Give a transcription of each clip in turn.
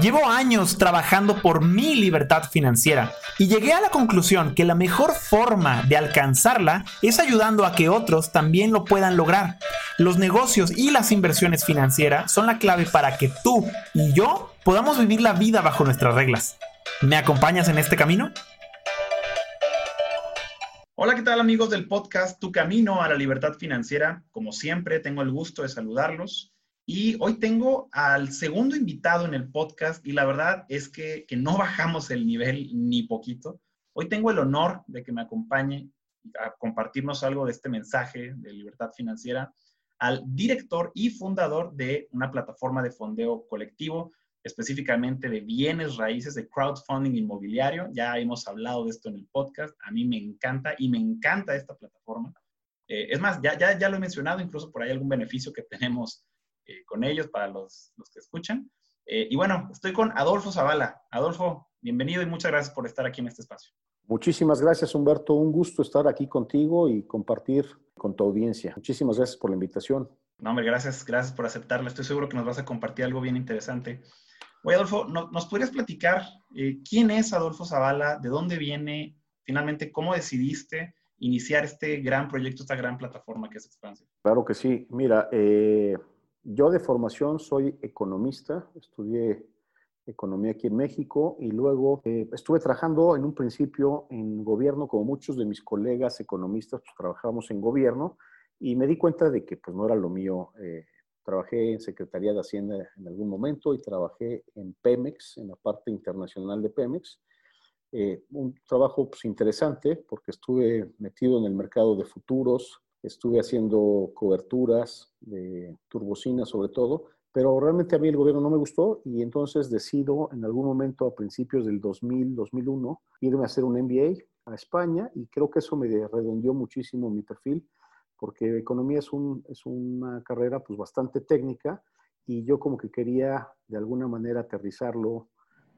Llevo años trabajando por mi libertad financiera y llegué a la conclusión que la mejor forma de alcanzarla es ayudando a que otros también lo puedan lograr. Los negocios y las inversiones financieras son la clave para que tú y yo podamos vivir la vida bajo nuestras reglas. ¿Me acompañas en este camino? Hola, ¿qué tal amigos del podcast Tu Camino a la Libertad Financiera? Como siempre, tengo el gusto de saludarlos. Y hoy tengo al segundo invitado en el podcast y la verdad es que, no bajamos el nivel ni poquito. Hoy tengo el honor de que me acompañe a compartirnos algo de este mensaje de libertad financiera al director y fundador de una plataforma de fondeo colectivo, específicamente de bienes raíces de crowdfunding inmobiliario. Ya hemos hablado de esto en el podcast. A mí me encanta y me encanta esta plataforma. Eh, es más, ya, ya, ya lo he mencionado, incluso por ahí algún beneficio que tenemos eh, con ellos para los, los que escuchan. Eh, y bueno, estoy con Adolfo Zavala. Adolfo, bienvenido y muchas gracias por estar aquí en este espacio. Muchísimas gracias, Humberto. Un gusto estar aquí contigo y compartir con tu audiencia. Muchísimas gracias por la invitación. No, hombre, gracias, gracias por aceptarla. Estoy seguro que nos vas a compartir algo bien interesante. Oye, Adolfo, ¿nos podrías platicar eh, quién es Adolfo Zavala? ¿De dónde viene? Finalmente, ¿cómo decidiste iniciar este gran proyecto, esta gran plataforma que es Expansión? Claro que sí. Mira, eh, yo de formación soy economista, estudié economía aquí en México y luego eh, estuve trabajando en un principio en gobierno, como muchos de mis colegas economistas, pues trabajábamos en gobierno y me di cuenta de que pues no era lo mío. Eh, trabajé en Secretaría de Hacienda en algún momento y trabajé en Pemex, en la parte internacional de Pemex. Eh, un trabajo pues, interesante porque estuve metido en el mercado de futuros, estuve haciendo coberturas de turbocina sobre todo, pero realmente a mí el gobierno no me gustó y entonces decido en algún momento a principios del 2000, 2001 irme a hacer un MBA a España y creo que eso me redondeó muchísimo mi perfil porque economía es, un, es una carrera pues bastante técnica y yo como que quería de alguna manera aterrizarlo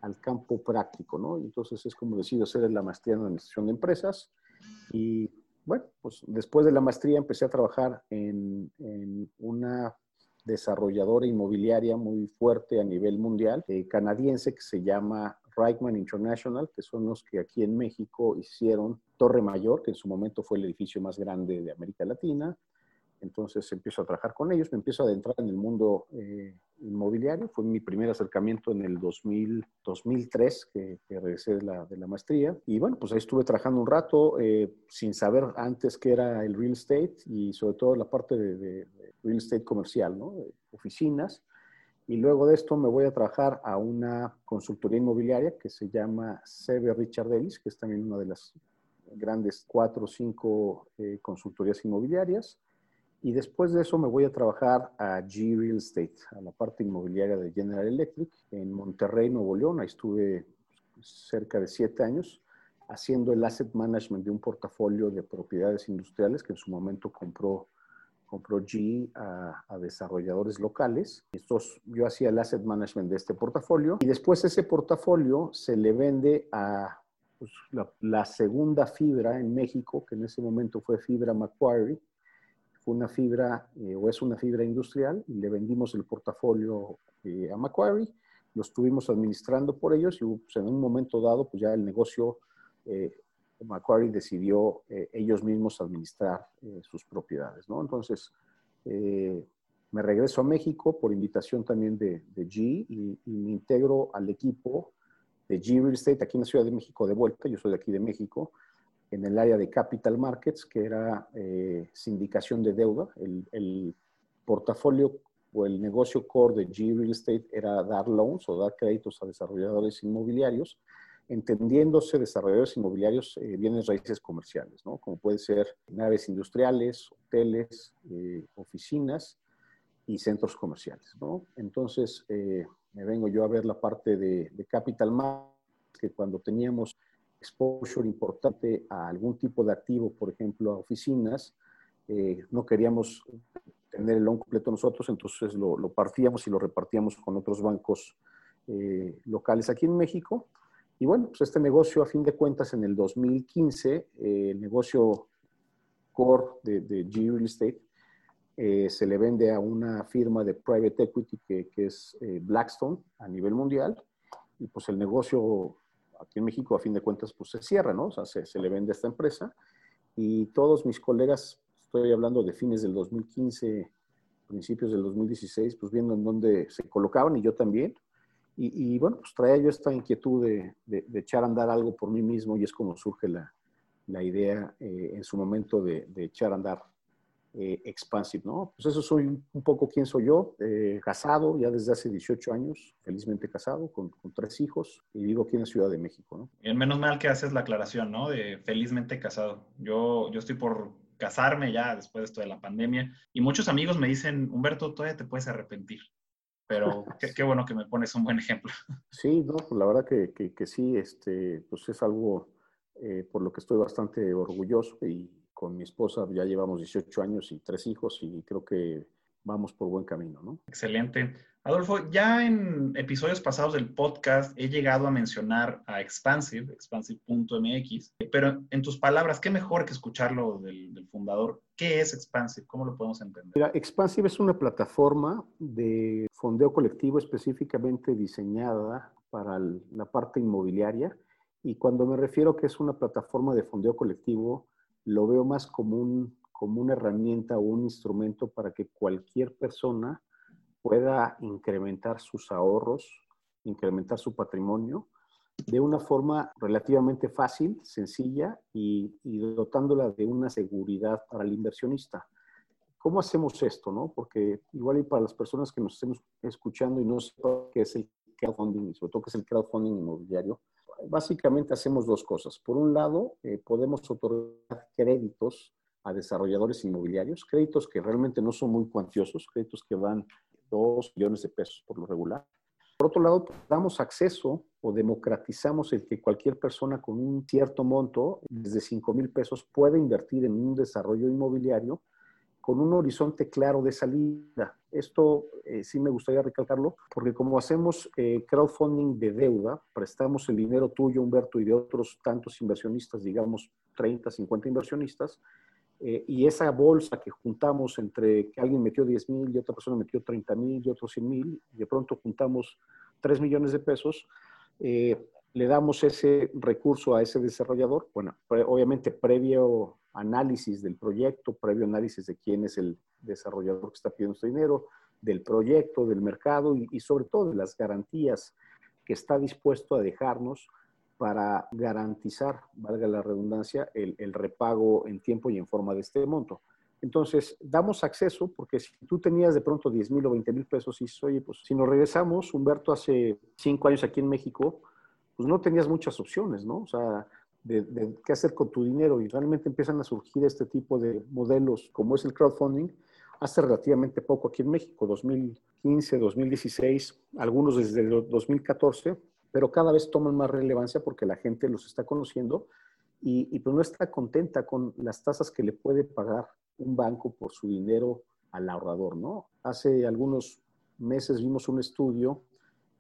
al campo práctico, ¿no? Entonces es como decido hacer la maestría en administración de empresas y bueno, pues después de la maestría empecé a trabajar en, una desarrolladora inmobiliaria muy fuerte a nivel mundial, eh, canadiense, que se llama Reichman International, que son los que aquí en México hicieron Torre Mayor, que en su momento fue el edificio más grande de América Latina, entonces empiezo a trabajar con ellos, me empiezo a adentrar en el mundo eh, inmobiliario. Fue mi primer acercamiento en el 2000, 2003, que, regresé de la, de la, maestría. Y bueno, pues ahí estuve trabajando un rato eh, sin saber antes qué era el real estate y sobre todo la parte de, real estate comercial, ¿no? oficinas. Y luego de esto me voy a trabajar a una consultoría inmobiliaria que se llama CB Richard Ellis, que es también una de las grandes cuatro o cinco eh, consultorías inmobiliarias. Y después de eso me voy a trabajar a G Real Estate, a la parte inmobiliaria de General Electric, en Monterrey, Nuevo León. Ahí estuve cerca de siete años haciendo el asset management de un portafolio de propiedades industriales que en su momento compró, compró G a, desarrolladores locales. Estos, yo hacía el asset management de este portafolio y después ese portafolio se le vende a pues, la, la, segunda fibra en México, que en ese momento fue Fibra Macquarie, una fibra eh, o es una fibra industrial y le vendimos el portafolio eh, a Macquarie, lo estuvimos administrando por ellos y pues, en un momento dado pues ya el negocio, eh, Macquarie decidió ellos mismos administrar sus propiedades, ¿no? Entonces, me regreso a México por invitación también de, G y, y, me integro al equipo de G Real Estate aquí en la Ciudad de México de vuelta, yo soy de aquí de México, en el área de capital markets, que era eh, sindicación de deuda. El, portafolio o el negocio core de G Real Estate era dar loans o dar créditos a desarrolladores inmobiliarios, entendiéndose desarrolladores inmobiliarios eh, bienes raíces comerciales, ¿no? como puede ser naves industriales, hoteles, eh, oficinas. y centros comerciales. ¿no? Entonces, eh, me vengo yo a ver la parte de, capital markets, que cuando teníamos exposure importante a algún tipo de activo, por ejemplo, a oficinas, eh, no queríamos tener el loan completo nosotros, entonces lo, partíamos y lo repartíamos con otros bancos eh, locales aquí en México. Y bueno, pues este negocio, a fin de cuentas, en el 2015, el negocio core de, de G Real Estate, eh, se le vende a una firma de private equity que, que es eh, Blackstone a nivel mundial y pues el negocio aquí en México a fin de cuentas pues se cierra, ¿no? O sea, se, le vende a esta empresa y todos mis colegas, estoy hablando de fines del 2015, principios del 2016, pues viendo en dónde se colocaban y yo también. Y, y bueno, pues traía yo esta inquietud de, echar a andar algo por mí mismo y es como surge la, la idea eh, en su momento de, de echar a andar eh, expansive, ¿no? Pues eso soy un poco quién soy yo, eh, casado ya desde hace 18 años, felizmente casado, con, tres hijos, y vivo aquí en la Ciudad de México, ¿no? Y menos mal que haces la aclaración, ¿no? De felizmente casado. Yo, yo estoy por casarme ya después de esto de la pandemia, y muchos amigos me dicen, Humberto, todavía te puedes arrepentir. Pero qué, bueno que me pones un buen ejemplo. Sí, no, pues la verdad que, que, que sí, este, pues es algo eh, por lo que estoy bastante orgulloso y, con mi esposa ya llevamos 18 años y tres hijos y creo que vamos por buen camino, ¿no? Excelente. Adolfo, ya en episodios pasados del podcast he llegado a mencionar a Expansive, expansive.mx, pero en tus palabras, ¿qué mejor que escucharlo del, fundador? ¿Qué es Expansive? ¿Cómo lo podemos entender? Mira, Expansive es una plataforma de fondeo colectivo específicamente diseñada para la parte inmobiliaria y cuando me refiero que es una plataforma de fondeo colectivo, lo veo más como, un, como una herramienta o un instrumento para que cualquier persona pueda incrementar sus ahorros, incrementar su patrimonio de una forma relativamente fácil, sencilla y, dotándola de una seguridad para el inversionista. ¿Cómo hacemos esto? No? Porque igual y para las personas que nos estén escuchando y no sepan qué es el crowdfunding, sobre todo qué es el crowdfunding inmobiliario, básicamente hacemos dos cosas. Por un lado, eh, podemos otorgar créditos a desarrolladores inmobiliarios, créditos que realmente no son muy cuantiosos, créditos que van dos millones de pesos por lo regular. Por otro lado, damos acceso o democratizamos el que cualquier persona con un cierto monto, desde 5 mil pesos, pueda invertir en un desarrollo inmobiliario con un horizonte claro de salida. Esto eh, sí me gustaría recalcarlo, porque como hacemos eh, crowdfunding de deuda, prestamos el dinero tuyo, Humberto, y de otros tantos inversionistas, digamos 30, 50 inversionistas, eh, y esa bolsa que juntamos entre que alguien metió 10 mil y otra persona metió 30 mil y otros 100 mil, de pronto juntamos 3 millones de pesos, le damos ese recurso a ese desarrollador, bueno, obviamente previo análisis del proyecto, previo análisis de quién es el desarrollador que está pidiendo este dinero, del proyecto, del mercado y, sobre todo de las garantías que está dispuesto a dejarnos para garantizar, valga la redundancia, el, el, repago en tiempo y en forma de este monto. Entonces, damos acceso, porque si tú tenías de pronto 10 mil o 20 mil pesos y dices, oye, pues si nos regresamos, Humberto, hace cinco años aquí en México, pues no tenías muchas opciones, ¿no? O sea, de, qué hacer con tu dinero y realmente empiezan a surgir este tipo de modelos como es el crowdfunding hace relativamente poco aquí en México, 2015, 2016, algunos desde el 2014, pero cada vez toman más relevancia porque la gente los está conociendo y, y pues no está contenta con las tasas que le puede pagar un banco por su dinero al ahorrador, ¿no? Hace algunos meses vimos un estudio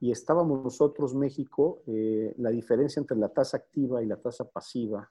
y estábamos nosotros, México, eh, la diferencia entre la tasa activa y la tasa pasiva,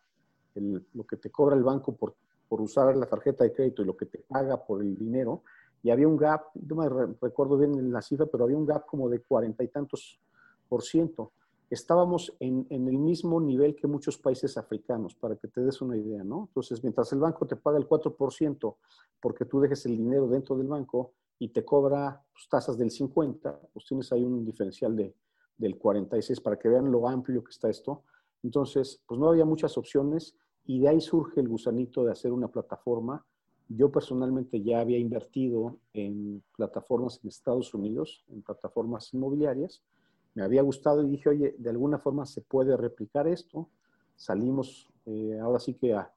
lo que te cobra el banco por, por, usar la tarjeta de crédito y lo que te paga por el dinero, y había un gap, no me recuerdo bien la cifra, pero había un gap como de cuarenta y tantos por ciento. Estábamos en, en, el mismo nivel que muchos países africanos, para que te des una idea, ¿no? Entonces, mientras el banco te paga el 4% porque tú dejes el dinero dentro del banco, y te cobra pues, tasas del 50, pues tienes ahí un diferencial de, del 46 para que vean lo amplio que está esto. Entonces, pues no había muchas opciones y de ahí surge el gusanito de hacer una plataforma. Yo personalmente ya había invertido en plataformas en Estados Unidos, en plataformas inmobiliarias. Me había gustado y dije, oye, de alguna forma se puede replicar esto. Salimos eh, ahora sí que a,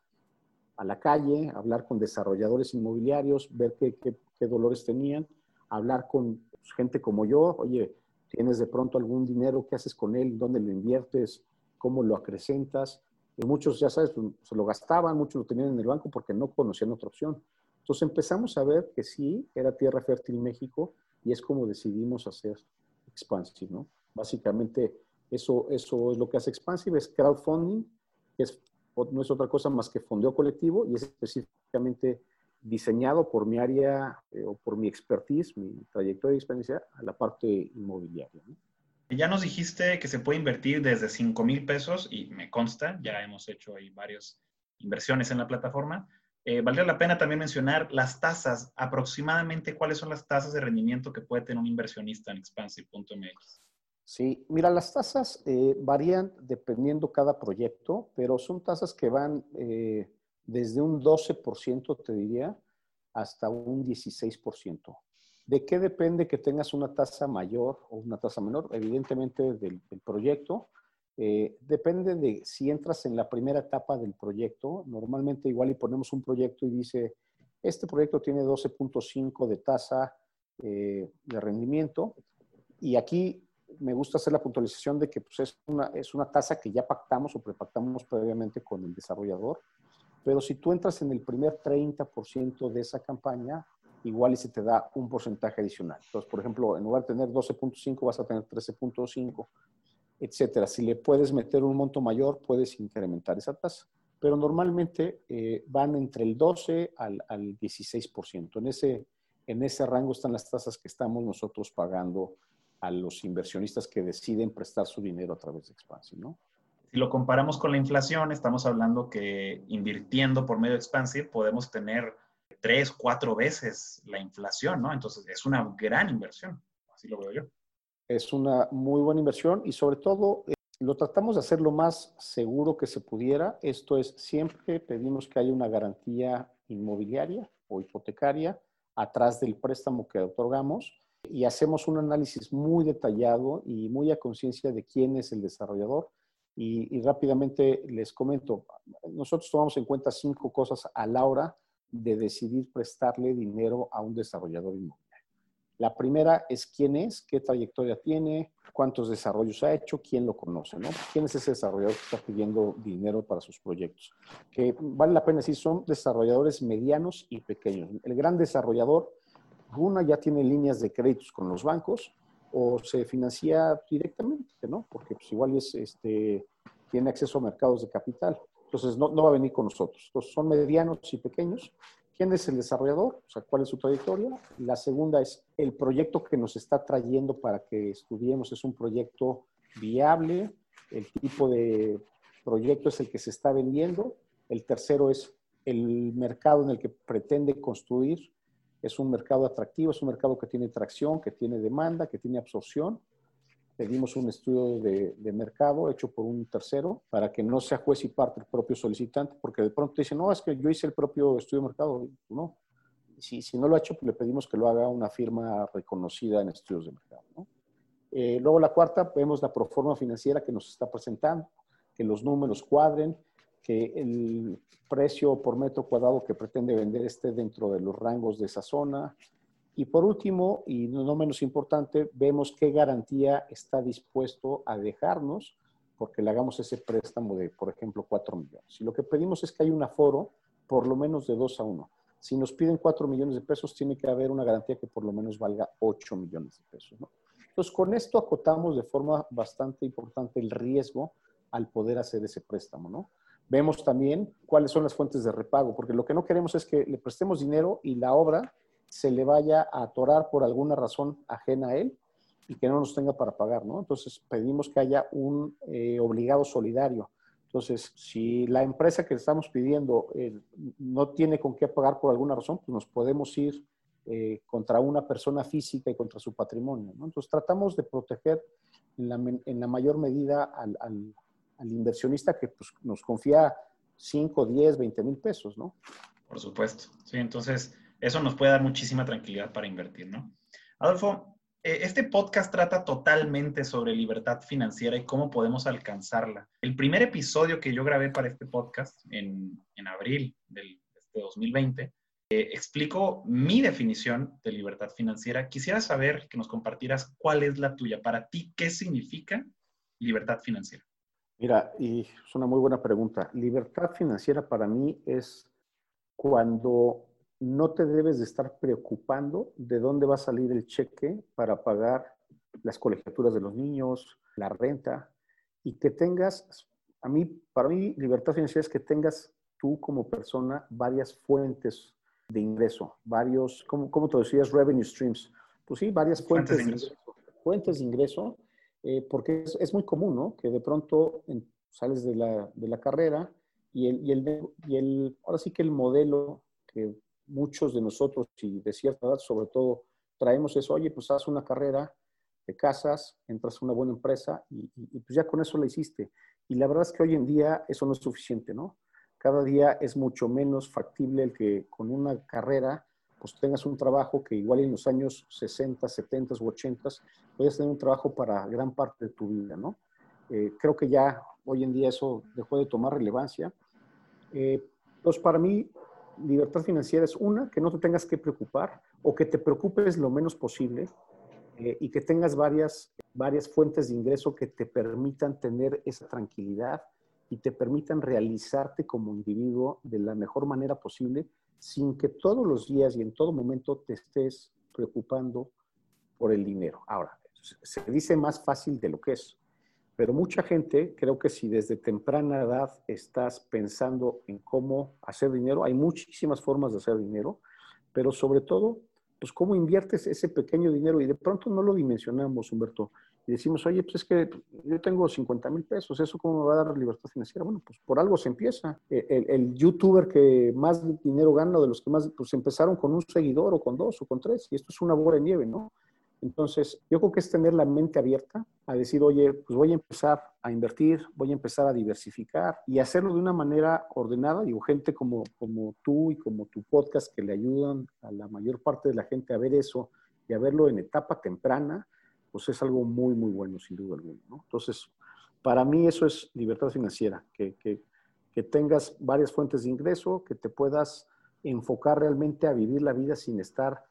a la calle, hablar con desarrolladores inmobiliarios, ver qué, qué, dolores tenían. hablar con gente como yo, oye, tienes de pronto algún dinero, ¿qué haces con él? ¿Dónde lo inviertes? ¿Cómo lo acrecentas? Y muchos, ya sabes, pues, se lo gastaban, muchos lo tenían en el banco porque no conocían otra opción. Entonces empezamos a ver que sí, era tierra fértil México y es como decidimos hacer Expansive, ¿no? Básicamente eso, eso es lo que hace Expansive, es crowdfunding, que es, no es otra cosa más que fondeo colectivo y es específicamente diseñado por mi área eh, o por mi expertise, mi trayectoria de experiencia a la parte inmobiliaria. Ya nos dijiste que se puede invertir desde 5 mil pesos y me consta, ya hemos hecho ahí varias inversiones en la plataforma. Eh, valdría la pena también mencionar las tasas, aproximadamente cuáles son las tasas de rendimiento que puede tener un inversionista en expansive.mx. Sí, mira, las tasas eh, varían dependiendo cada proyecto, pero son tasas que van eh, desde un 12%, te diría, hasta un 16%. ¿De qué depende que tengas una tasa mayor o una tasa menor? Evidentemente del, proyecto. Eh, depende de si entras en la primera etapa del proyecto. Normalmente igual y ponemos un proyecto y dice, este proyecto tiene 12.5 de tasa de rendimiento. Y aquí me gusta hacer la puntualización de que pues, es, una, es una tasa que ya pactamos o prepactamos previamente con el desarrollador, pero si tú entras en el primer 30% de esa campaña, igual y se te da un porcentaje adicional. Entonces, por ejemplo, en lugar de tener 12.5 vas a tener 13.5, etcétera. Si le puedes meter un monto mayor, puedes incrementar esa tasa. Pero normalmente eh, van entre el 12 al, al 16%. En ese, en ese rango están las tasas que estamos nosotros pagando a los inversionistas que deciden prestar su dinero a través de Expansive, ¿no? Si lo comparamos con la inflación, estamos hablando que invirtiendo por medio de Expansive podemos tener tres, cuatro veces la inflación, ¿no? Entonces es una gran inversión, así lo veo yo. Es una muy buena inversión y sobre todo eh, lo tratamos de hacer lo más seguro que se pudiera. Esto es, siempre pedimos que haya una garantía inmobiliaria o hipotecaria atrás del préstamo que otorgamos y hacemos un análisis muy detallado y muy a conciencia de quién es el desarrollador. Y, rápidamente les comento, nosotros tomamos en cuenta cinco cosas a la hora de decidir prestarle dinero a un desarrollador inmobiliario. La primera es quién es, qué trayectoria tiene, cuántos desarrollos ha hecho, quién lo conoce, ¿no? ¿Quién es ese desarrollador que está pidiendo dinero para sus proyectos? Que vale la pena decir, son desarrolladores medianos y pequeños. El gran desarrollador una ya tiene líneas de créditos con los bancos o se financia directamente, ¿no? Porque pues igual es, este, tiene acceso a mercados de capital. Entonces no, no va a venir con nosotros. Entonces son medianos y pequeños. ¿Quién es el desarrollador? O sea, ¿cuál es su trayectoria? La segunda es el proyecto que nos está trayendo para que estudiemos. ¿Es un proyecto viable? ¿El tipo de proyecto es el que se está vendiendo? El tercero es el mercado en el que pretende construir es un mercado atractivo, es un mercado que tiene tracción, que tiene demanda, que tiene absorción. Pedimos un estudio de, mercado hecho por un tercero para que no sea juez y parte el propio solicitante, porque de pronto dicen, no, es que yo hice el propio estudio de mercado. No. Si, si no lo ha hecho, pues le pedimos que lo haga una firma reconocida en estudios de mercado. Eh, luego la cuarta, vemos la proforma financiera que nos está presentando, que los números cuadren, que el precio por metro cuadrado que pretende vender esté dentro de los rangos de esa zona. Y por último, y no menos importante, vemos qué garantía está dispuesto a dejarnos porque le hagamos ese préstamo de, por ejemplo, 4 millones. Y lo que pedimos es que haya un aforo por lo menos de 2 a 1. Si nos piden 4 millones de pesos, tiene que haber una garantía que por lo menos valga 8 millones de pesos. Entonces, con esto acotamos de forma bastante importante el riesgo al poder hacer ese préstamo, ¿no? Vemos también cuáles son las fuentes de repago, porque lo que no queremos es que le prestemos dinero y la obra se le vaya a atorar por alguna razón ajena a él y que no nos tenga para pagar, ¿no? Entonces pedimos que haya un eh, obligado solidario. Entonces, si la empresa que estamos pidiendo eh, no tiene con qué pagar por alguna razón, pues nos podemos ir eh, contra una persona física y contra su patrimonio. ¿no? Entonces, tratamos de proteger en la, en la mayor medida al, al inversionista que pues, nos confía 5, 10, 20 mil pesos, ¿no? Por supuesto. Sí, entonces eso nos puede dar muchísima tranquilidad para invertir, ¿no? Adolfo, eh, este podcast trata totalmente sobre libertad financiera y cómo podemos alcanzarla. El primer episodio que yo grabé para este podcast en, en abril del, de 2020 eh, explico mi definición de libertad financiera. Quisiera saber que nos compartieras cuál es la tuya. Para ti, ¿qué significa libertad financiera? Mira, y es una muy buena pregunta. Libertad financiera para mí es cuando no te debes de estar preocupando de dónde va a salir el cheque para pagar las colegiaturas de los niños, la renta, y que tengas, a mí, para mí, libertad financiera es que tengas tú como persona varias fuentes de ingreso, varios, ¿cómo, cómo te decías? Revenue streams. Pues sí, varias fuentes, de ingreso. Fuentes de ingreso, eh, porque es, muy común, ¿no? Que de pronto sales de la, de la carrera y el, y el, y el, ahora sí que el modelo que muchos de nosotros y de cierta edad sobre todo traemos es, oye, pues haz una carrera, te casas, entras a una buena empresa y, y, pues ya con eso la hiciste. Y la verdad es que hoy en día eso no es suficiente, ¿no? Cada día es mucho menos factible el que con una carrera pues tengas un trabajo que igual en los años 60, 70 u 80 puedes tener un trabajo para gran parte de tu vida, ¿no? Eh, creo que ya hoy en día eso dejó de tomar relevancia. Eh, pues para mí, libertad financiera es una, que no te tengas que preocupar o que te preocupes lo menos posible eh, y que tengas varias, varias fuentes de ingreso que te permitan tener esa tranquilidad y te permitan realizarte como individuo de la mejor manera posible sin que todos los días y en todo momento te estés preocupando por el dinero. Ahora, se dice más fácil de lo que es. Pero mucha gente, creo que si desde temprana edad estás pensando en cómo hacer dinero, hay muchísimas formas de hacer dinero, pero sobre todo, pues cómo inviertes ese pequeño dinero y de pronto no lo dimensionamos, Humberto. Y decimos, oye, pues es que yo tengo 50 mil pesos, ¿eso cómo me va a dar libertad financiera? Bueno, pues por algo se empieza. El, el, youtuber que más dinero gana, de los que más, pues empezaron con un seguidor o con dos o con tres, y esto es una bola de nieve, ¿no? Entonces, yo creo que es tener la mente abierta a decir, oye, pues voy a empezar a invertir, voy a empezar a diversificar y hacerlo de una manera ordenada. Digo, gente como, como tú y como tu podcast que le ayudan a la mayor parte de la gente a ver eso y a verlo en etapa temprana, pues es algo muy, muy bueno, sin duda alguna. Entonces, para mí eso es libertad financiera, que, que, tengas varias fuentes de ingreso, que te puedas enfocar realmente a vivir la vida sin estar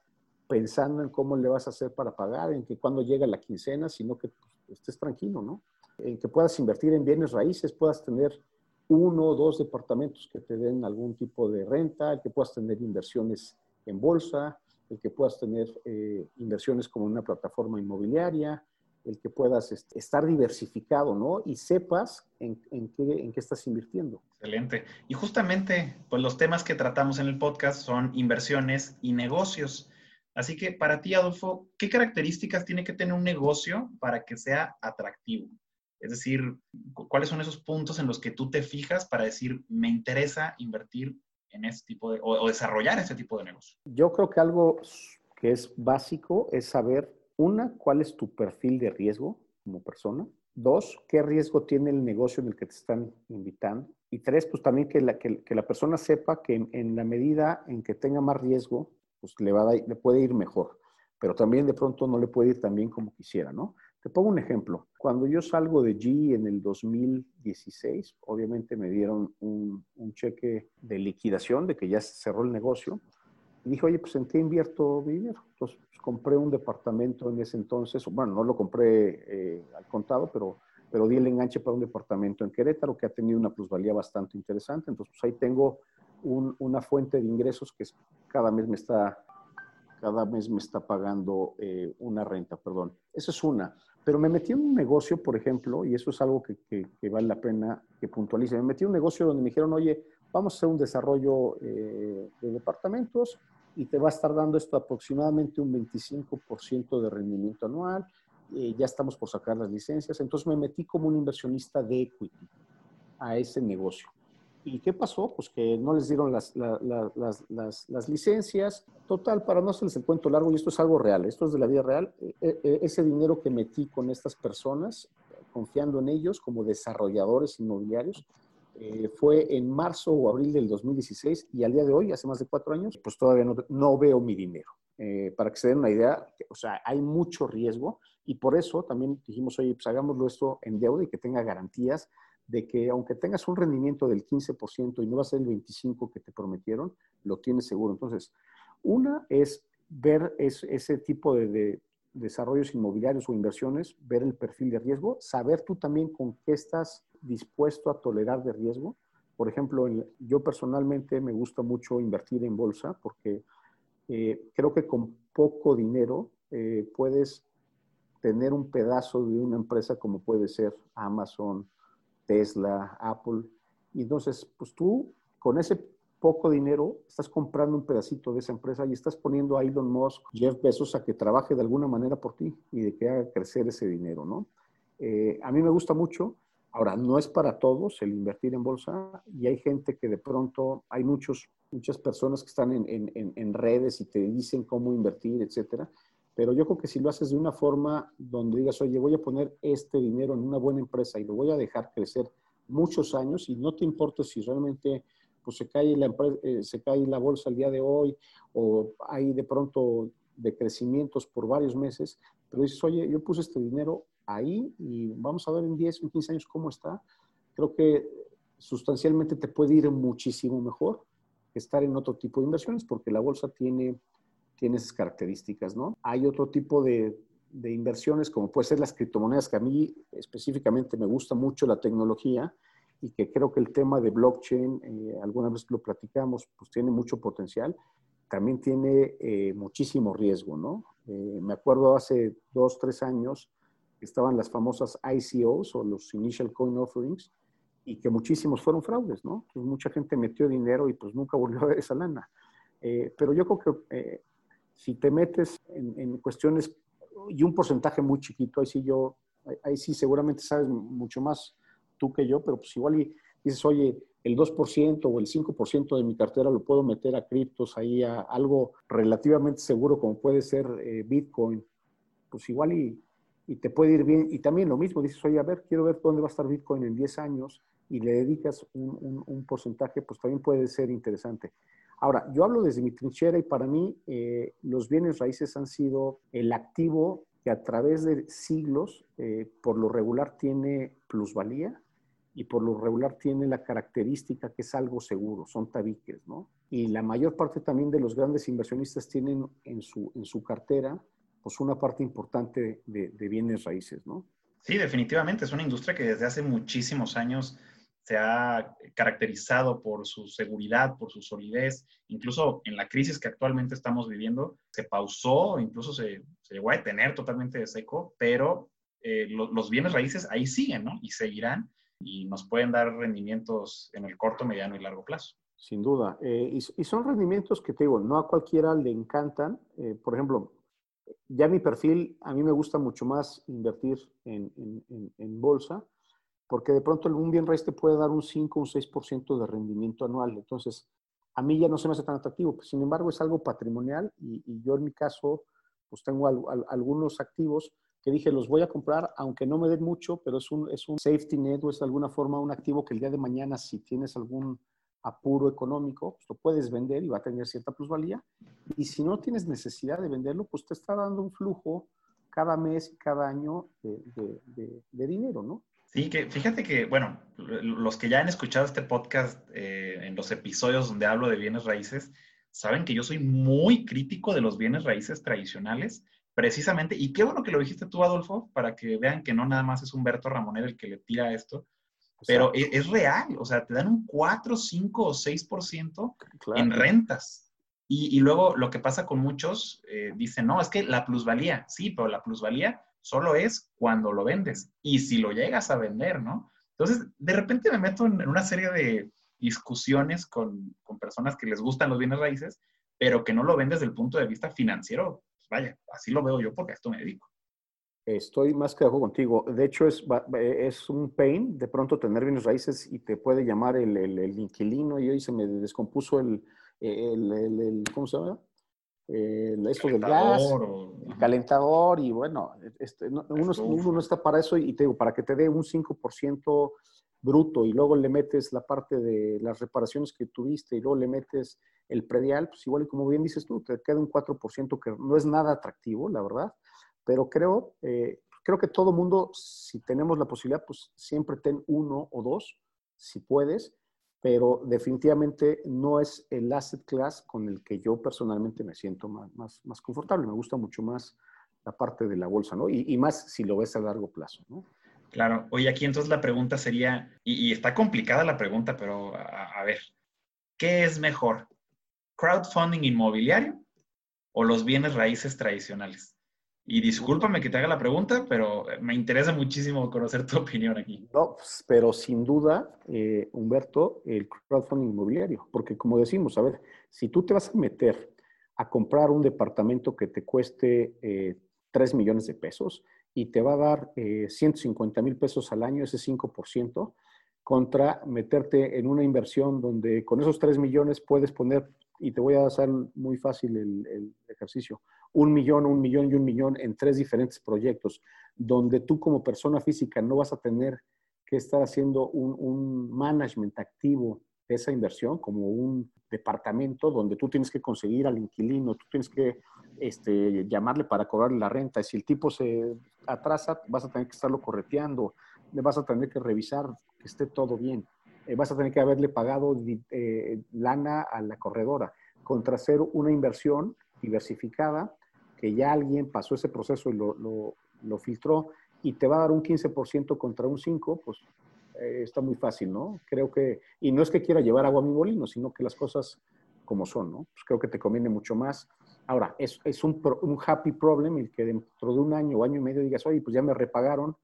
pensando en cómo le vas a hacer para pagar, en que cuando llega la quincena, sino que pues, estés tranquilo, ¿no? En que puedas invertir en bienes raíces, puedas tener uno o dos departamentos que te den algún tipo de renta, que puedas tener inversiones en bolsa, el que puedas tener eh, inversiones como una plataforma inmobiliaria, el que puedas este, estar diversificado, ¿no? Y sepas en, en, qué, en qué estás invirtiendo. Excelente. Y justamente, pues los temas que tratamos en el podcast son inversiones y negocios. Así que para ti, Adolfo, ¿qué características tiene que tener un negocio para que sea atractivo? Es decir, ¿cuáles son esos puntos en los que tú te fijas para decir, me interesa invertir en este tipo de, o, desarrollar este tipo de negocio? Yo creo que algo que es básico es saber, una, cuál es tu perfil de riesgo como persona. Dos, qué riesgo tiene el negocio en el que te están invitando. Y tres, pues también que la, que, la persona sepa que en, la medida en que tenga más riesgo, pues le, va a, le puede ir mejor, pero también de pronto no le puede ir tan bien como quisiera, ¿no? Te pongo un ejemplo. Cuando yo salgo de G en el 2016, obviamente me dieron un, cheque de liquidación, de que ya se cerró el negocio. Y dije, oye, pues ¿en qué invierto mi dinero? Entonces pues, compré un departamento en ese entonces, bueno, no lo compré eh, al contado, pero, pero di el enganche para un departamento en Querétaro que ha tenido una plusvalía bastante interesante. Entonces, pues ahí tengo una fuente de ingresos que cada mes me está, cada mes me está pagando eh, una renta, perdón. Esa es una. Pero me metí en un negocio, por ejemplo, y eso es algo que, que, vale la pena que puntualice. Me metí en un negocio donde me dijeron, oye, vamos a hacer un desarrollo eh, de departamentos y te va a estar dando esto aproximadamente un 25% de rendimiento anual. Eh, ya estamos por sacar las licencias. Entonces me metí como un inversionista de equity a ese negocio. ¿Y qué pasó? Pues que no les dieron las, las, licencias. Total, para no hacerles el cuento largo, y esto es algo real, esto es de la vida real, eh, eh, eh, ese dinero que metí con estas personas, confiando en ellos como desarrolladores inmobiliarios, fue en marzo o abril del 2016 y al día de hoy, hace más de cuatro años, pues todavía no, no veo mi dinero. para que se den una idea, o sea, hay mucho riesgo y por eso también dijimos, oye, pues hagámoslo esto en deuda y que tenga garantías de que aunque tengas un rendimiento del 15% y no va a ser el 25% que te prometieron, lo tienes seguro. Entonces, una es ver ese tipo de, desarrollos inmobiliarios o inversiones, ver el perfil de riesgo, saber tú también con qué estás dispuesto a tolerar de riesgo. Por ejemplo, yo personalmente me gusta mucho invertir en bolsa porque eh, creo que con poco dinero eh, puedes tener un pedazo de una empresa como puede ser Amazon, Tesla, Apple. Y entonces, pues tú con ese poco dinero estás comprando un pedacito de esa empresa y estás poniendo a Elon Musk, Jeff Bezos a que trabaje de alguna manera por ti y de que haga crecer ese dinero, ¿no? Eh, a mí me gusta mucho. Ahora, no es para todos el invertir en bolsa y hay gente que de pronto, hay muchos, muchas personas que están en, en, en redes y te dicen cómo invertir, etcétera. Pero yo creo que si lo haces de una forma donde digas, oye, voy a poner este dinero en una buena empresa y lo voy a dejar crecer muchos años y no te importa si realmente pues, se, cae la eh, se cae la bolsa el día de hoy o hay de pronto decrecimientos por varios meses, pero dices, oye, yo puse este dinero ahí y vamos a ver en 10 o 15 años cómo está. Creo que sustancialmente te puede ir muchísimo mejor que estar en otro tipo de inversiones porque la bolsa tiene tiene esas características, ¿no? Hay otro tipo de, de inversiones, como puede ser las criptomonedas, que a mí específicamente me gusta mucho la tecnología y que creo que el tema de blockchain, eh, alguna vez lo platicamos, pues tiene mucho potencial, también tiene eh, muchísimo riesgo, ¿no? Eh, me acuerdo hace dos, tres años, estaban las famosas ICOs o los Initial Coin Offerings, y que muchísimos fueron fraudes, ¿no? Pues mucha gente metió dinero y pues nunca volvió a ver esa lana. pero yo creo que si te metes en, cuestiones y un porcentaje muy chiquito, ahí sí yo, ahí sí seguramente sabes mucho más tú que yo, pero pues igual y dices, oye, el 2% o el 5% de mi cartera lo puedo meter a criptos, ahí a algo relativamente seguro como puede ser eh, Bitcoin, pues igual y, y, te puede ir bien. Y también lo mismo, dices, oye, a ver, quiero ver dónde va a estar Bitcoin en 10 años y le dedicas un, un, un porcentaje, pues también puede ser interesante. Ahora, yo hablo desde mi trinchera y para mí eh, los bienes raíces han sido el activo que a través de siglos, eh, por lo regular, tiene plusvalía y por lo regular tiene la característica que es algo seguro, son tabiques, ¿no? Y la mayor parte también de los grandes inversionistas tienen en su, en su cartera pues una parte importante de, de bienes raíces, ¿no? Sí, definitivamente, es una industria que desde hace muchísimos años se ha caracterizado por su seguridad, por su solidez. Incluso en la crisis que actualmente estamos viviendo, se pausó, incluso se, llegó a detener totalmente de seco, pero eh, los bienes raíces ahí siguen, ¿no? Y seguirán y nos pueden dar rendimientos en el corto, mediano y largo plazo. Sin duda. Eh, y, son rendimientos que te digo, no a cualquiera le encantan. Eh, por ejemplo, ya mi perfil, a mí me gusta mucho más invertir en, bolsa porque de pronto un bien raíz te puede dar un 5 o un 6% de rendimiento anual. Entonces, a mí ya no se me hace tan atractivo. Sin embargo, es algo patrimonial y, yo en mi caso, pues tengo algunos activos que dije, los voy a comprar, aunque no me den mucho, pero es un, es un safety net o es de alguna forma un activo que el día de mañana, si tienes algún apuro económico, pues lo puedes vender y va a tener cierta plusvalía. Y si no tienes necesidad de venderlo, pues te está dando un flujo cada mes y cada año de dinero, ¿no? Sí, que fíjate que, bueno, los que ya han escuchado este podcast eh, en los episodios donde hablo de bienes raíces, saben que yo soy muy crítico de los bienes raíces tradicionales, precisamente, y qué bueno que lo dijiste tú, Adolfo, para que vean que no nada más es Humberto Ramonero el que le tira esto, pero e, es, real, o sea, te dan un 4, 5 o 6% en rentas. Y, y, luego lo que pasa con muchos, eh, dicen, no, es que la plusvalía, sí, pero la plusvalía solo es cuando lo vendes y si lo llegas a vender, ¿no? Entonces, de repente me meto en, una serie de discusiones con, personas que les gustan los bienes raíces, pero que no lo ven desde el punto de vista financiero. Pues vaya, así lo veo yo porque a esto me dedico. Estoy más que de acuerdo contigo. De hecho, es, es un pain de pronto tener bienes raíces y te puede llamar el, el, inquilino y hoy se me descompuso el, el, ¿cómo se llama? Eh, esto del gas, el calentador y bueno, este, uno, no está para eso y te digo, para que te dé un 5% bruto y luego le metes la parte de las reparaciones que tuviste y luego le metes el predial, pues igual y como bien dices tú, te queda un 4% que no es nada atractivo, la verdad, pero creo eh, creo que todo mundo, si tenemos la posibilidad, pues siempre ten uno o dos, si puedes, pero definitivamente no es el asset class con el que yo personalmente me siento más, más, más confortable. Me gusta mucho más la parte de la bolsa, ¿no? Y, más si lo ves a largo plazo, ¿no? Claro. Oye, aquí entonces la pregunta sería, y, está complicada la pregunta, pero a ver, ¿qué es mejor? ¿Crowdfunding inmobiliario o los bienes raíces tradicionales? Y discúlpame que te haga la pregunta, pero me interesa muchísimo conocer tu opinión aquí. No, pues, pero sin duda, eh, Humberto, el crowdfunding inmobiliario, porque como decimos, a ver, si tú te vas a meter a comprar un departamento que te cueste eh, 3 millones de pesos y te va a dar eh, 150 mil pesos al año, ese 5%, contra meterte en una inversión donde con esos 3 millones puedes poner, y te voy a hacer muy fácil el ejercicio, un millón, un millón y un millón en tres diferentes proyectos, donde tú como persona física no vas a tener que estar haciendo un, un management activo de esa inversión, como un departamento donde tú tienes que conseguir al inquilino, tú tienes que este, llamarle para cobrarle la renta. Si el tipo se atrasa, vas a tener que estarlo correteando, vas a tener que revisar que esté todo bien, eh, vas a tener que haberle pagado eh, lana a la corredora, contra hacer una inversión diversificada que ya alguien pasó ese proceso y lo, lo, filtró y te va a dar un 15% contra un 5%, pues eh, está muy fácil, ¿no? Creo que, y no es que quiera llevar agua a mi molino, sino que las cosas como son, ¿no? Pues creo que te conviene mucho más. Ahora, es, es un, un, happy problem el que dentro de un año o año y medio digas, oye, pues ya me repagaron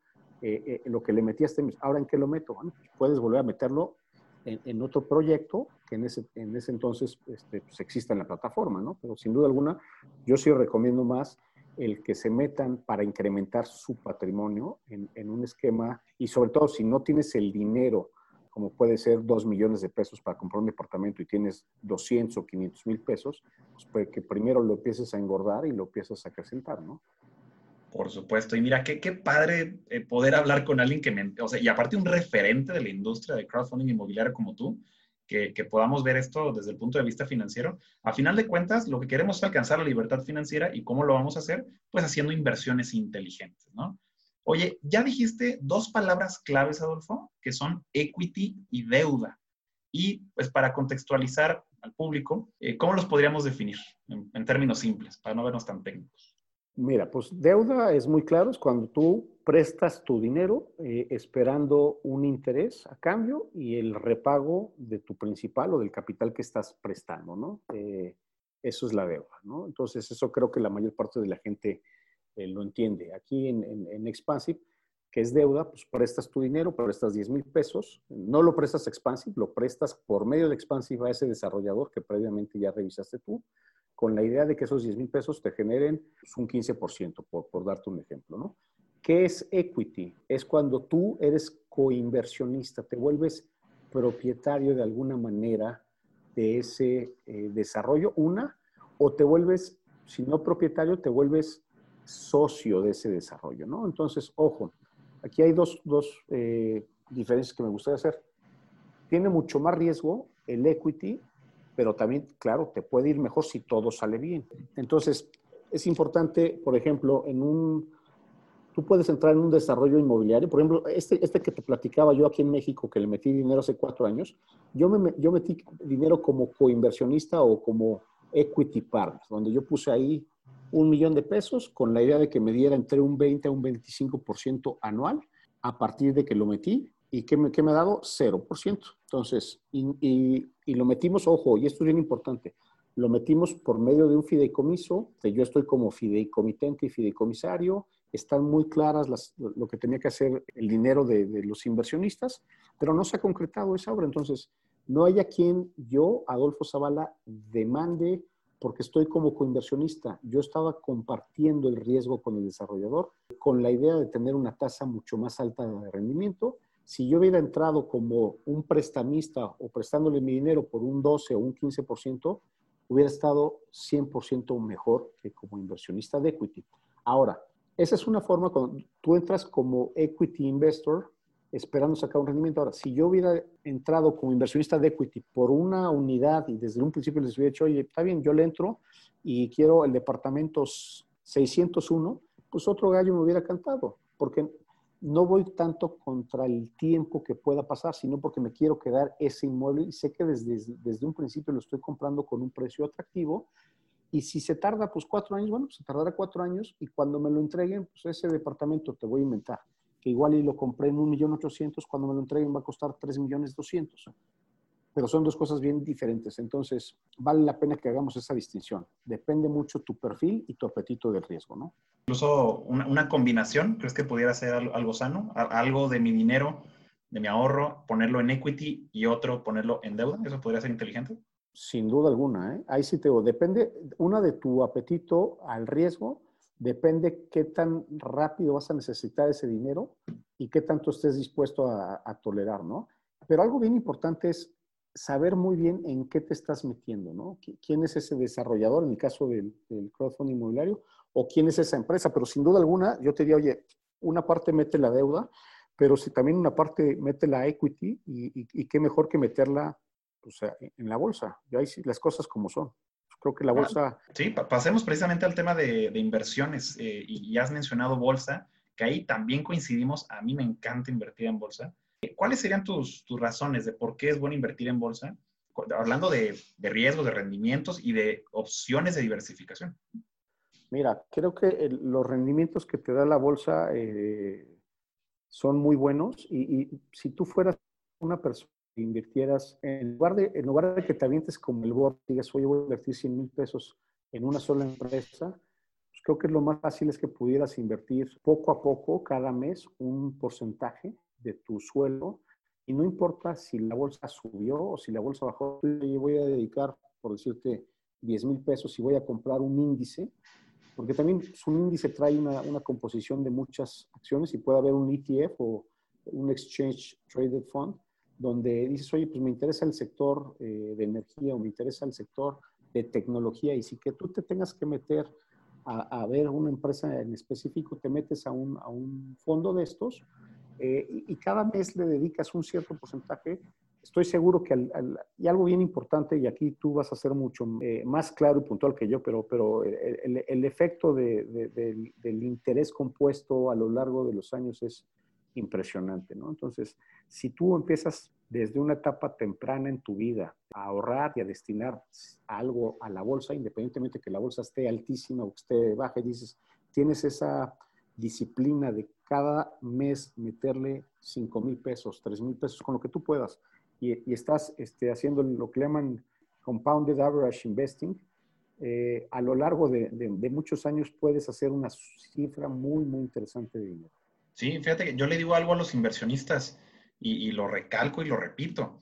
eh, eh, lo que le metí a este mes, ahora en qué lo meto. Pues puedes volver a meterlo en, otro proyecto que en ese, en ese entonces este, pues exista en la plataforma, ¿no? Pero sin duda alguna, yo sí recomiendo más el que se metan para incrementar su patrimonio en, en, un esquema y sobre todo si no tienes el dinero, como puede ser dos millones de pesos para comprar un departamento y tienes 200 o 500 mil pesos, pues que primero lo empieces a engordar y lo empiezas a acrecentar, ¿no? Por supuesto. Y mira, qué, padre eh, poder hablar con alguien que me, o sea, y aparte un referente de la industria de crowdfunding inmobiliario como tú, que, podamos ver esto desde el punto de vista financiero. A final de cuentas, lo que queremos es alcanzar la libertad financiera y cómo lo vamos a hacer, pues haciendo inversiones inteligentes, ¿no? Oye, ya dijiste dos palabras claves, Adolfo, que son equity y deuda. Y pues para contextualizar al público, eh, ¿cómo los podríamos definir en términos simples, para no vernos tan técnicos? Mira, pues deuda es muy claro, es cuando tú prestas tu dinero eh, esperando un interés a cambio y el repago de tu principal o del capital que estás prestando, ¿no? Eh, eso es la deuda, ¿no? Entonces, eso creo que la mayor parte de la gente eh, lo entiende. Aquí en, Expansive, que es deuda, pues prestas tu dinero, prestas 10 mil pesos, no lo prestas Expansive, lo prestas por medio de Expansive a ese desarrollador que previamente ya revisaste tú con la idea de que esos 10 mil pesos te generen un 15%, por, por darte un ejemplo, ¿no? ¿Qué es equity? Es cuando tú eres coinversionista, te vuelves propietario de alguna manera de ese eh, desarrollo, una, o te vuelves, si no propietario, te vuelves socio de ese desarrollo, ¿no? Entonces, ojo, aquí hay dos, dos eh, diferencias que me gustaría hacer. Tiene mucho más riesgo el equity pero también, claro, te puede ir mejor si todo sale bien. Entonces, es importante, por ejemplo, en un, tú puedes entrar en un desarrollo inmobiliario, por ejemplo, este, este que te platicaba yo aquí en México, que le metí dinero hace cuatro años, yo, me, yo metí dinero como coinversionista o como equity partner, donde yo puse ahí un millón de pesos con la idea de que me diera entre un 20 a un 25% anual a partir de que lo metí ¿Y qué me, qué me ha dado? 0%. Entonces, y, y, y, lo metimos, ojo, y esto es bien importante, lo metimos por medio de un fideicomiso, que yo estoy como fideicomitente y fideicomisario, están muy claras las, lo que tenía que hacer el dinero de, de, los inversionistas, pero no se ha concretado esa obra. Entonces, no hay a quien yo, Adolfo Zavala, demande porque estoy como coinversionista. Yo estaba compartiendo el riesgo con el desarrollador con la idea de tener una tasa mucho más alta de rendimiento si yo hubiera entrado como un prestamista o prestándole mi dinero por un 12 o un 15%, hubiera estado 100% mejor que como inversionista de equity. Ahora, esa es una forma cuando tú entras como equity investor esperando sacar un rendimiento. Ahora, si yo hubiera entrado como inversionista de equity por una unidad y desde un principio les hubiera dicho, oye, está bien, yo le entro y quiero el departamento 601, pues otro gallo me hubiera cantado, porque no voy tanto contra el tiempo que pueda pasar, sino porque me quiero quedar ese inmueble y sé que desde, desde un principio lo estoy comprando con un precio atractivo. Y si se tarda, pues cuatro años, bueno, se tardará cuatro años y cuando me lo entreguen, pues ese departamento te voy a inventar, que igual y lo compré en un millón ochocientos, cuando me lo entreguen va a costar tres millones doscientos pero son dos cosas bien diferentes. Entonces, vale la pena que hagamos esa distinción. Depende mucho tu perfil y tu apetito de riesgo, ¿no? Incluso una, combinación, ¿crees que pudiera ser algo sano? Algo de mi dinero, de mi ahorro, ponerlo en equity y otro ponerlo en deuda. ¿Eso podría ser inteligente? Sin duda alguna, ¿eh? Ahí sí te digo, depende, una de tu apetito al riesgo, depende qué tan rápido vas a necesitar ese dinero y qué tanto estés dispuesto a, a tolerar, ¿no? Pero algo bien importante es saber muy bien en qué te estás metiendo, ¿no? ¿Quién es ese desarrollador en el caso del, crowdfunding inmobiliario? ¿O quién es esa empresa? Pero sin duda alguna, yo te diría, oye, una parte mete la deuda, pero si también una parte mete la equity y, qué mejor que meterla pues, en la bolsa. Y ahí sí, las cosas como son. Creo que la bolsa... Sí, pasemos precisamente al tema de, inversiones. Eh, y has mencionado bolsa, que ahí también coincidimos. A mí me encanta invertir en bolsa. ¿Cuáles serían tus, razones de por qué es bueno invertir en bolsa? Hablando de, de riesgos, de rendimientos y de opciones de diversificación. Mira, creo que los rendimientos que te da la bolsa eh, son muy buenos y, si tú fueras una persona que invirtieras, en lugar, de, en lugar de que te avientes como el board, digas, oye, voy a invertir 100 mil pesos en una sola empresa, pues creo que lo más fácil es que pudieras invertir poco a poco, cada mes, un porcentaje de tu sueldo y no importa si la bolsa subió o si la bolsa bajó, yo voy a dedicar, por decirte, 10 mil pesos y voy a comprar un índice, porque también un índice trae una, una, composición de muchas acciones y puede haber un ETF o un Exchange Traded Fund, donde dices, oye, pues me interesa el sector eh, de energía o me interesa el sector de tecnología y si que tú te tengas que meter a, a ver una empresa en específico, te metes a un, a un fondo de estos eh, y, cada mes le dedicas un cierto porcentaje, estoy seguro que, y algo bien importante, y aquí tú vas a ser mucho eh, más claro y puntual que yo, pero, pero el, el efecto de, del, del, interés compuesto a lo largo de los años es impresionante, ¿no? Entonces, si tú empiezas desde una etapa temprana en tu vida a ahorrar y a destinar algo a la bolsa, independientemente que la bolsa esté altísima o que esté baja, y dices, tienes esa disciplina de cada mes meterle 5 mil pesos, 3 mil pesos, con lo que tú puedas, y, estás este, haciendo lo que llaman compounded average investing, eh, a lo largo de, muchos años puedes hacer una cifra muy, muy interesante de dinero. Sí, fíjate que yo le digo algo a los inversionistas y, y lo recalco y lo repito.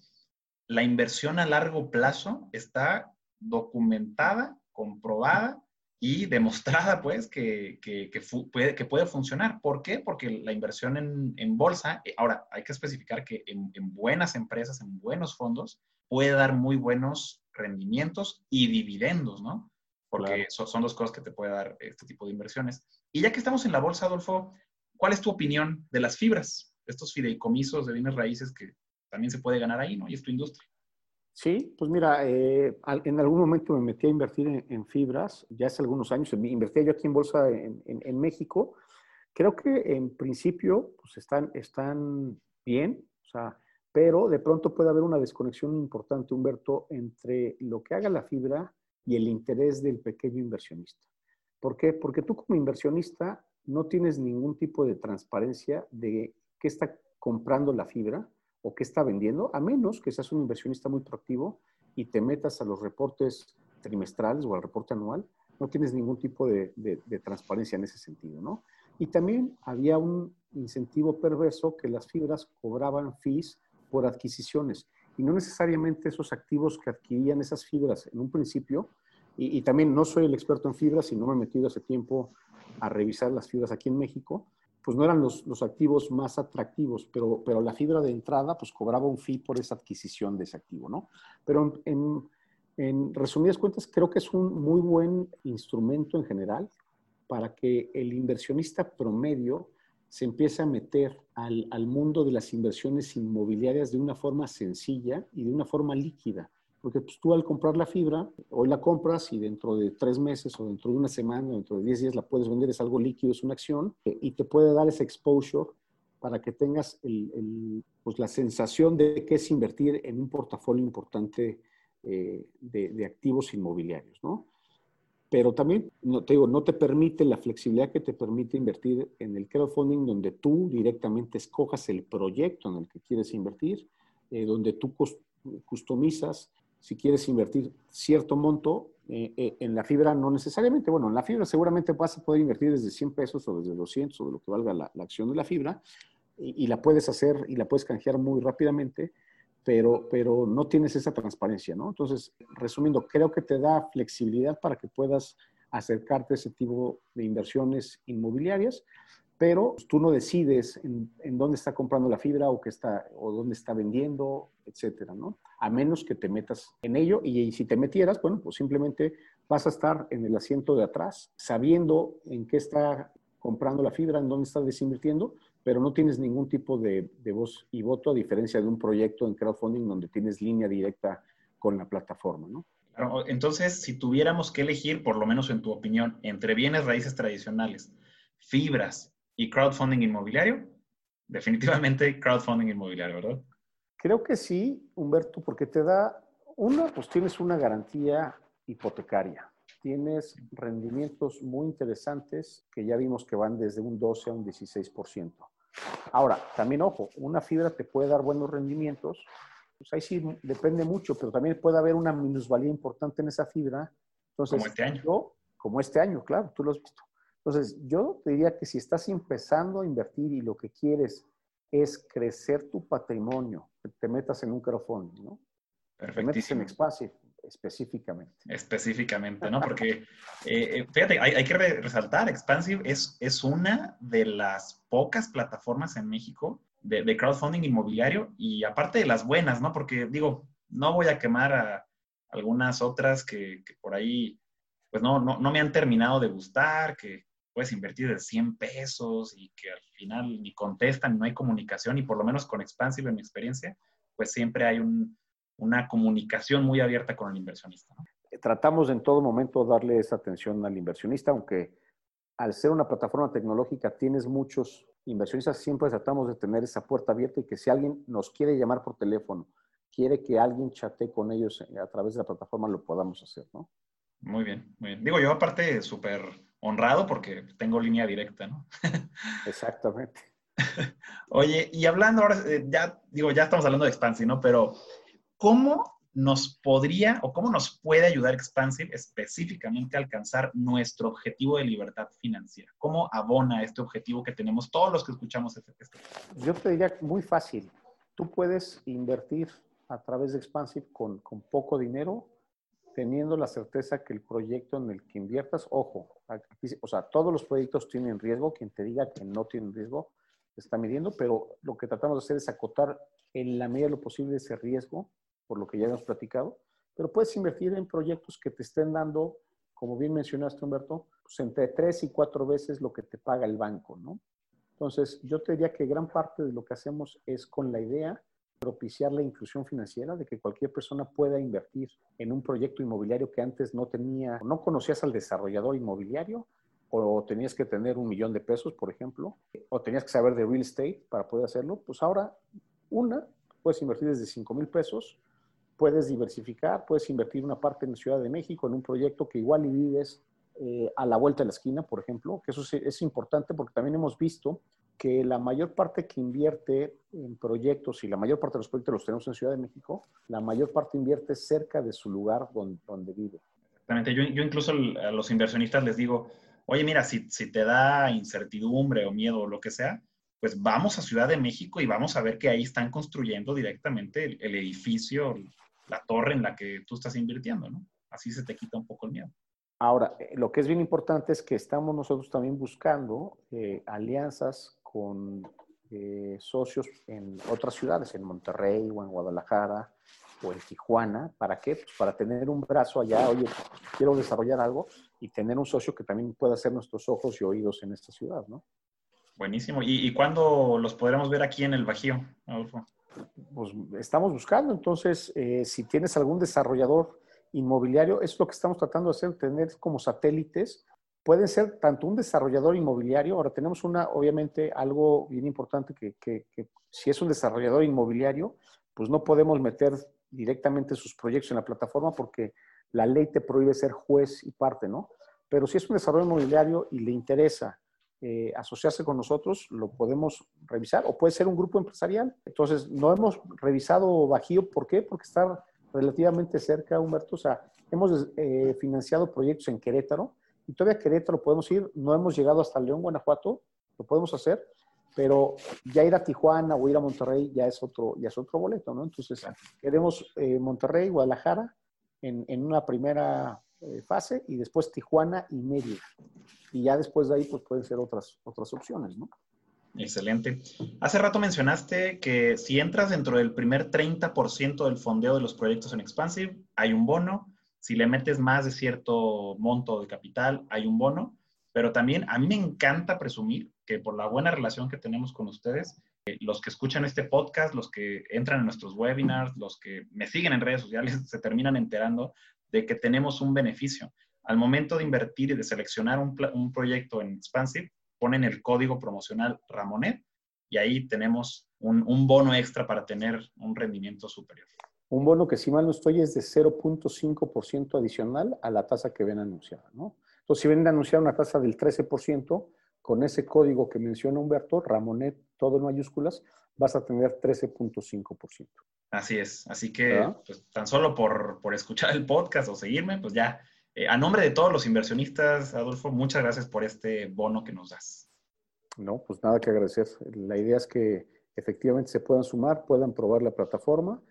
La inversión a largo plazo está documentada, comprobada y demostrada pues que, que, puede, que puede funcionar. ¿Por qué? Porque la inversión en, en bolsa, eh, ahora hay que especificar que en, en, buenas empresas, en buenos fondos, puede dar muy buenos rendimientos y dividendos, ¿no? Porque son, dos cosas que te puede dar este tipo de inversiones. Y ya que estamos en la bolsa, Adolfo, ¿cuál es tu opinión de las fibras? Estos fideicomisos de bienes raíces que también se puede ganar ahí, ¿no? Y es tu industria. Sí, pues mira, eh, en algún momento me metí a invertir en, fibras, ya hace algunos años, invertí yo aquí en bolsa en, México. Creo que en principio pues están, están bien, o sea, pero de pronto puede haber una desconexión importante, Humberto, entre lo que haga la fibra y el interés del pequeño inversionista. ¿Por qué? Porque tú como inversionista no tienes ningún tipo de transparencia de qué está comprando la fibra, o qué está vendiendo, a menos que seas un inversionista muy proactivo y te metas a los reportes trimestrales o al reporte anual, no tienes ningún tipo de, transparencia en ese sentido, ¿no? Y también había un incentivo perverso que las fibras cobraban fees por adquisiciones y no necesariamente esos activos que adquirían esas fibras en un principio, y, y también no soy el experto en fibras y no me he metido hace tiempo a revisar las fibras aquí en México, pues no eran los, los, activos más atractivos, pero, pero la fibra de entrada pues cobraba un fee por esa adquisición de ese activo, ¿no? Pero en, resumidas cuentas creo que es un muy buen instrumento en general para que el inversionista promedio se empiece a meter al, al mundo de las inversiones inmobiliarias de una forma sencilla y de una forma líquida. Porque pues, tú al comprar la fibra, hoy la compras y dentro de tres meses o dentro de una semana o dentro de diez días la puedes vender, es algo líquido, es una acción, eh, y te puede dar ese exposure para que tengas el, pues, la sensación de que es invertir en un portafolio importante eh, de, de, activos inmobiliarios, ¿no? Pero también, no, te digo, no te permite la flexibilidad que te permite invertir en el crowdfunding donde tú directamente escojas el proyecto en el que quieres invertir, eh, donde tú customizas si quieres invertir cierto monto eh, eh, en la fibra, no necesariamente, bueno, en la fibra seguramente vas a poder invertir desde 100 pesos o desde 200 o de lo que valga la, acción de la fibra y, y, la puedes hacer y la puedes canjear muy rápidamente pero, pero no tienes esa transparencia, ¿no? Entonces, resumiendo, creo que te da flexibilidad para que puedas acercarte a ese tipo de inversiones inmobiliarias, pero tú no decides en, en, dónde está comprando la fibra o, qué está, o dónde está vendiendo, etcétera, ¿no? A menos que te metas en ello y, si te metieras, bueno, pues simplemente vas a estar en el asiento de atrás, sabiendo en qué está comprando la fibra, en dónde está desinvirtiendo, pero no tienes ningún tipo de, voz y voto a diferencia de un proyecto en crowdfunding donde tienes línea directa con la plataforma, ¿no? entonces, si tuviéramos que elegir, por lo menos en tu opinión, entre bienes raíces tradicionales, fibras y crowdfunding inmobiliario, definitivamente crowdfunding inmobiliario, ¿verdad? Creo que sí, Humberto, porque te da, una, pues tienes una garantía hipotecaria tienes rendimientos muy interesantes que ya vimos que van desde un 12 a un 16%. Ahora, también ojo, una fibra te puede dar buenos rendimientos, pues ahí sí depende mucho, pero también puede haber una minusvalía importante en esa fibra. Entonces, como este año. Yo, como este año, claro, tú lo has visto. Entonces, yo te diría que si estás empezando a invertir y lo que quieres es crecer tu patrimonio, te metas en un crowdfunding, ¿no? Te metes en Expansive, específicamente. Específicamente, ¿no? Porque, eh, eh, fíjate, hay, que resaltar, Expansive es, es una de las pocas plataformas en México de, crowdfunding inmobiliario y aparte de las buenas, ¿no? Porque digo, no voy a quemar a algunas otras que, por ahí, pues no, no, no, me han terminado de gustar, que puedes invertir de 100 pesos y que al final ni contestan, no hay comunicación y por lo menos con Expansive en mi experiencia, pues siempre hay un, una comunicación muy abierta con el inversionista. Tratamos en todo momento darle esa atención al inversionista, aunque al ser una plataforma tecnológica tienes muchos inversionistas, siempre tratamos de tener esa puerta abierta y que si alguien nos quiere llamar por teléfono, quiere que alguien chatee con ellos a través de la plataforma, lo podamos hacer, ¿no? Muy bien, muy bien. Digo, yo aparte súper honrado porque tengo línea directa, ¿no? Exactamente. Oye, y hablando ahora, eh, ya digo, ya estamos hablando de Expansi, ¿no? Pero ¿cómo nos podría o cómo nos puede ayudar Expansive específicamente a alcanzar nuestro objetivo de libertad financiera? ¿Cómo abona este objetivo que tenemos todos los que escuchamos este Yo te diría muy fácil. Tú puedes invertir a través de Expansive con, con poco dinero, teniendo la certeza que el proyecto en el que inviertas, ojo, o sea, todos los proyectos tienen riesgo, quien te diga que no tienen riesgo, está midiendo, pero lo que tratamos de hacer es acotar en la medida de lo posible ese riesgo por lo que ya hemos platicado, pero puedes invertir en proyectos que te estén dando, como bien mencionaste, Humberto, pues entre tres y cuatro veces lo que te paga el banco, ¿no? Entonces, yo te diría que gran parte de lo que hacemos es con la idea de propiciar la inclusión financiera, de que cualquier persona pueda invertir en un proyecto inmobiliario que antes no tenía, no conocías al desarrollador inmobiliario, o tenías que tener un millón de pesos, por ejemplo, o tenías que saber de real estate para poder hacerlo, pues ahora, una, puedes invertir desde 5 mil pesos puedes diversificar, puedes invertir una parte en Ciudad de México en un proyecto que igual y vives eh, a la vuelta de la esquina, por ejemplo, que eso es, importante porque también hemos visto que la mayor parte que invierte en proyectos y la mayor parte de los proyectos los tenemos en Ciudad de México, la mayor parte invierte cerca de su lugar donde, donde vive. Exactamente. Yo, yo, incluso a los inversionistas les digo, oye, mira, si, si te da incertidumbre o miedo o lo que sea, pues vamos a Ciudad de México y vamos a ver que ahí están construyendo directamente el, el edificio, la torre en la que tú estás invirtiendo, ¿no? Así se te quita un poco el miedo. Ahora, eh, lo que es bien importante es que estamos nosotros también buscando eh, alianzas con eh, socios en otras ciudades, en Monterrey o en Guadalajara o en Tijuana. ¿Para qué? Pues para tener un brazo allá, oye, quiero desarrollar algo y tener un socio que también pueda ser nuestros ojos y oídos en esta ciudad, ¿no? Buenísimo. ¿Y, cuándo los podremos ver aquí en el Bajío, Adolfo? Pues estamos buscando, entonces, eh, si tienes algún desarrollador inmobiliario, es lo que estamos tratando de hacer, tener como satélites. Pueden ser tanto un desarrollador inmobiliario, ahora tenemos una, obviamente, algo bien importante que, que, que si es un desarrollador inmobiliario, pues no podemos meter directamente sus proyectos en la plataforma porque la ley te prohíbe ser juez y parte, ¿no? Pero si es un desarrollo inmobiliario y le interesa eh, asociarse con nosotros, lo podemos revisar o puede ser un grupo empresarial. Entonces, no hemos revisado Bajío, ¿por qué? Porque está relativamente cerca, Humberto. O sea, hemos eh, financiado proyectos en Querétaro y todavía Querétaro podemos ir, no hemos llegado hasta León, Guanajuato, lo podemos hacer, pero ya ir a Tijuana o ir a Monterrey ya es otro, ya es otro boleto, ¿no? Entonces, queremos eh, Monterrey, Guadalajara en, en una primera eh, fase y después Tijuana y Mérida. Y ya después de ahí, pues pueden ser otras, otras opciones, ¿no? Excelente. Hace rato mencionaste que si entras dentro del primer 30% del fondeo de los proyectos en Expansive, hay un bono. Si le metes más de cierto monto de capital, hay un bono. Pero también a mí me encanta presumir que por la buena relación que tenemos con ustedes, eh, los que escuchan este podcast, los que entran en nuestros webinars, los que me siguen en redes sociales, se terminan enterando de que tenemos un beneficio. Al momento de invertir y de seleccionar un, proyecto en Expansive, ponen el código promocional Ramonet y ahí tenemos un bono extra para tener un rendimiento superior. Un bono que, si mal no estoy, es de 0.5% adicional a la tasa que ven anunciada, ¿no? Entonces, si ven anunciar una tasa del 13%, con ese código que menciona Humberto, Ramonet, todo en mayúsculas, vas a tener 13.5%. Así es, así que pues, tan solo por, por, escuchar el podcast o seguirme, pues ya, eh, a nombre de todos los inversionistas, Adolfo, muchas gracias por este bono que nos das. No, pues nada que agradecer. La idea es que efectivamente se puedan sumar, puedan probar la plataforma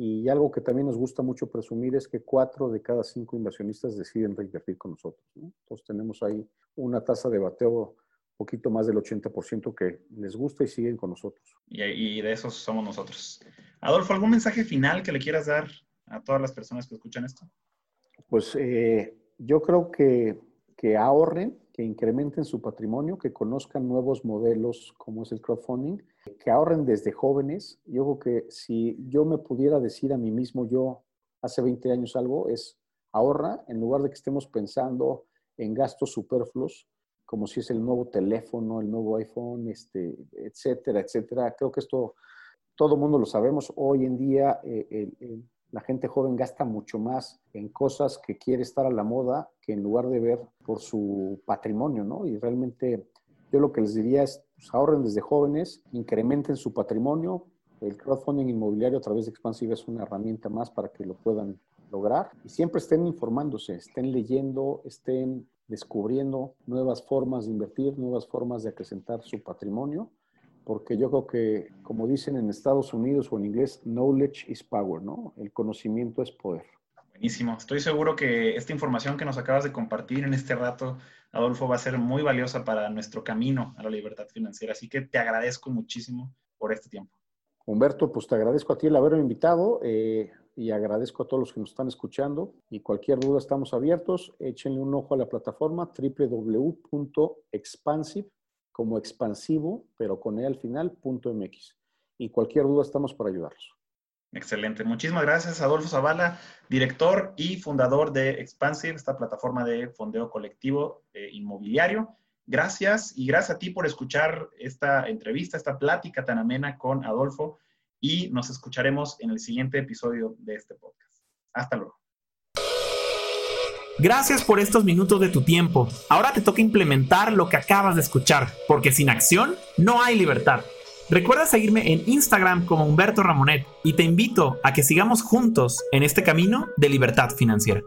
y algo que también nos gusta mucho presumir es que cuatro de cada cinco inversionistas deciden reinvertir con nosotros. Entonces tenemos ahí una tasa de bateo poquito más del 80% que les gusta y siguen con nosotros. Y, de esos somos nosotros. Adolfo, ¿algún mensaje final que le quieras dar a todas las personas que escuchan esto? Pues eh, yo creo que, que ahorren, que incrementen su patrimonio, que conozcan nuevos modelos como es el crowdfunding, que ahorren desde jóvenes. Yo creo que si yo me pudiera decir a mí mismo, yo hace 20 años algo, es ahorra en lugar de que estemos pensando en gastos superfluos como si es el nuevo teléfono, el nuevo iPhone, este, etcétera, etcétera. Creo que esto todo el mundo lo sabemos. Hoy en día eh, la gente joven gasta mucho más en cosas que quiere estar a la moda que en lugar de ver por su patrimonio, ¿no? Y realmente yo lo que les diría es, pues, ahorren desde jóvenes, incrementen su patrimonio. El crowdfunding inmobiliario a través de Expansive es una herramienta más para que lo puedan lograr y siempre estén informándose, estén leyendo, estén descubriendo nuevas formas de invertir, nuevas formas de acrecentar su patrimonio, porque yo creo que, como dicen en Estados Unidos o en inglés, knowledge is power, ¿no? El conocimiento es poder. Buenísimo. Estoy seguro que esta información que nos acabas de compartir en este rato, Adolfo, va a ser muy valiosa para nuestro camino a la libertad financiera. Así que te agradezco muchísimo por este tiempo. Humberto, pues te agradezco a ti el haberme invitado. Eh, y agradezco a todos los que nos están escuchando. Y cualquier duda estamos abiertos. Échenle un ojo a la plataforma www.expansive, como expansivo, pero con E al final, .mx. Y cualquier duda estamos para ayudarlos. Excelente. Muchísimas gracias, Adolfo Zavala, director y fundador de Expansive, esta plataforma de fondeo colectivo eh, inmobiliario. Gracias y gracias a ti por escuchar esta entrevista, esta plática tan amena con Adolfo y nos escucharemos en el siguiente episodio de este podcast. Hasta luego. Gracias por estos minutos de tu tiempo. Ahora te toca implementar lo que acabas de escuchar, porque sin acción no hay libertad. Recuerda seguirme en Instagram como Humberto Ramonet y te invito a que sigamos juntos en este camino de libertad financiera.